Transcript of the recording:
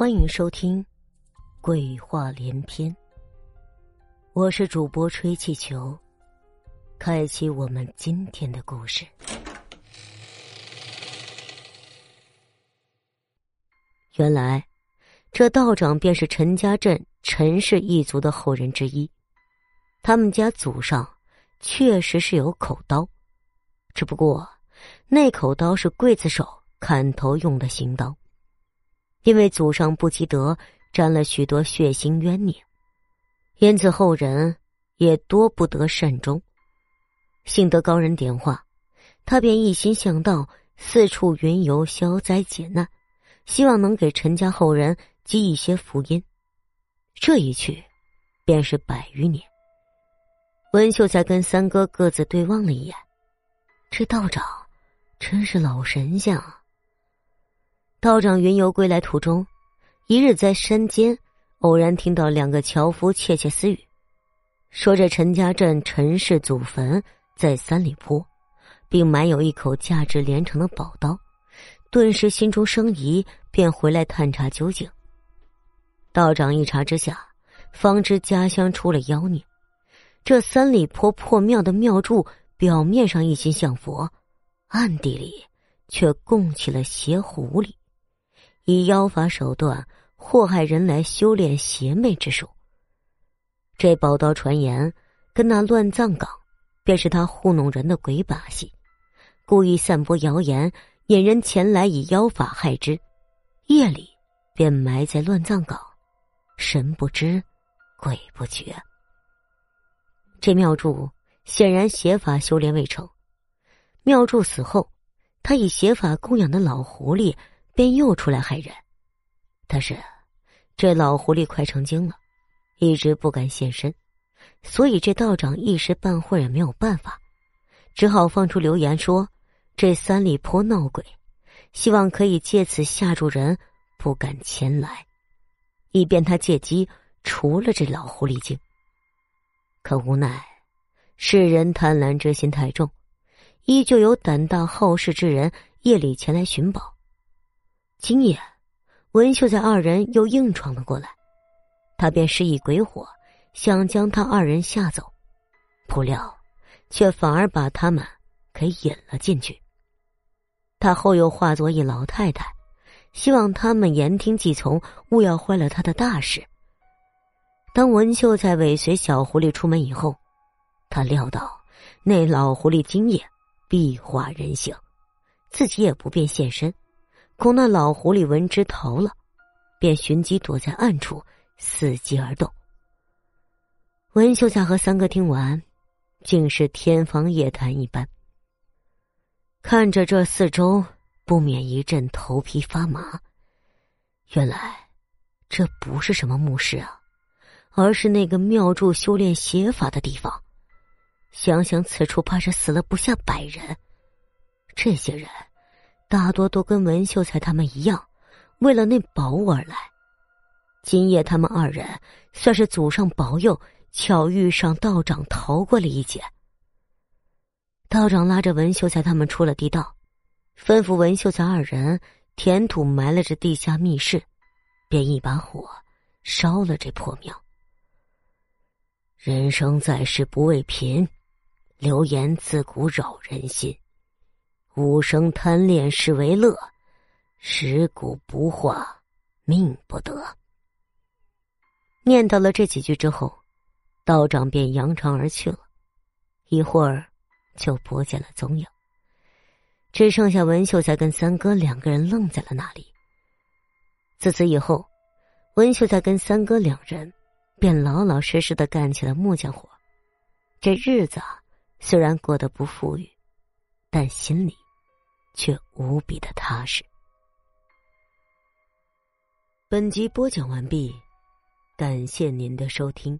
欢迎收听《鬼话连篇》，我是主播吹气球，开启我们今天的故事。原来，这道长便是陈家镇陈氏一族的后人之一，他们家祖上确实是有口刀，只不过那口刀是刽子手砍头用的行刀。因为祖上不积德，沾了许多血腥冤孽，因此后人也多不得善终。幸得高人点化，他便一心向道，四处云游消灾解难，希望能给陈家后人积一些福音。这一去，便是百余年。文秀才跟三哥各自对望了一眼，这道长真是老神仙啊！道长云游归来途中，一日在山间偶然听到两个樵夫窃窃私语，说这陈家镇陈氏祖坟在三里坡，并埋有一口价值连城的宝刀，顿时心中生疑，便回来探查究竟。道长一查之下，方知家乡出了妖孽。这三里坡破庙的庙祝表面上一心向佛，暗地里却供起了邪狐狸。以妖法手段祸害人来修炼邪魅之术。这宝刀传言跟那乱葬岗，便是他糊弄人的鬼把戏，故意散播谣言，引人前来以妖法害之，夜里便埋在乱葬岗，神不知，鬼不觉。这妙祝显然邪法修炼未成，妙祝死后，他以邪法供养的老狐狸。便又出来害人，但是这老狐狸快成精了，一直不敢现身，所以这道长一时半会儿也没有办法，只好放出流言说这三里坡闹鬼，希望可以借此吓住人，不敢前来，以便他借机除了这老狐狸精。可无奈世人贪婪之心太重，依旧有胆大好事之人夜里前来寻宝。今夜，文秀才二人又硬闯了过来，他便施以鬼火，想将他二人吓走，不料，却反而把他们给引了进去。他后又化作一老太太，希望他们言听计从，勿要坏了他的大事。当文秀才尾随小狐狸出门以后，他料到那老狐狸今夜必化人形，自己也不便现身。恐那老狐狸闻之逃了，便寻机躲在暗处，伺机而动。文秀才和三哥听完，竟是天方夜谭一般。看着这四周，不免一阵头皮发麻。原来，这不是什么墓室啊，而是那个庙祝修炼邪法的地方。想想此处，怕是死了不下百人。这些人。大多都跟文秀才他们一样，为了那宝物而来。今夜他们二人算是祖上保佑，巧遇上道长，逃过了一劫。道长拉着文秀才他们出了地道，吩咐文秀才二人填土埋了这地下密室，便一把火烧了这破庙。人生在世不为贫，流言自古扰人心。无生贪恋是为乐，食古不化命不得。念叨了这几句之后，道长便扬长而去了，一会儿就不见了踪影。只剩下文秀才跟三哥两个人愣在了那里。自此以后，文秀才跟三哥两人便老老实实的干起了木匠活。这日子虽然过得不富裕，但心里。却无比的踏实。本集播讲完毕，感谢您的收听。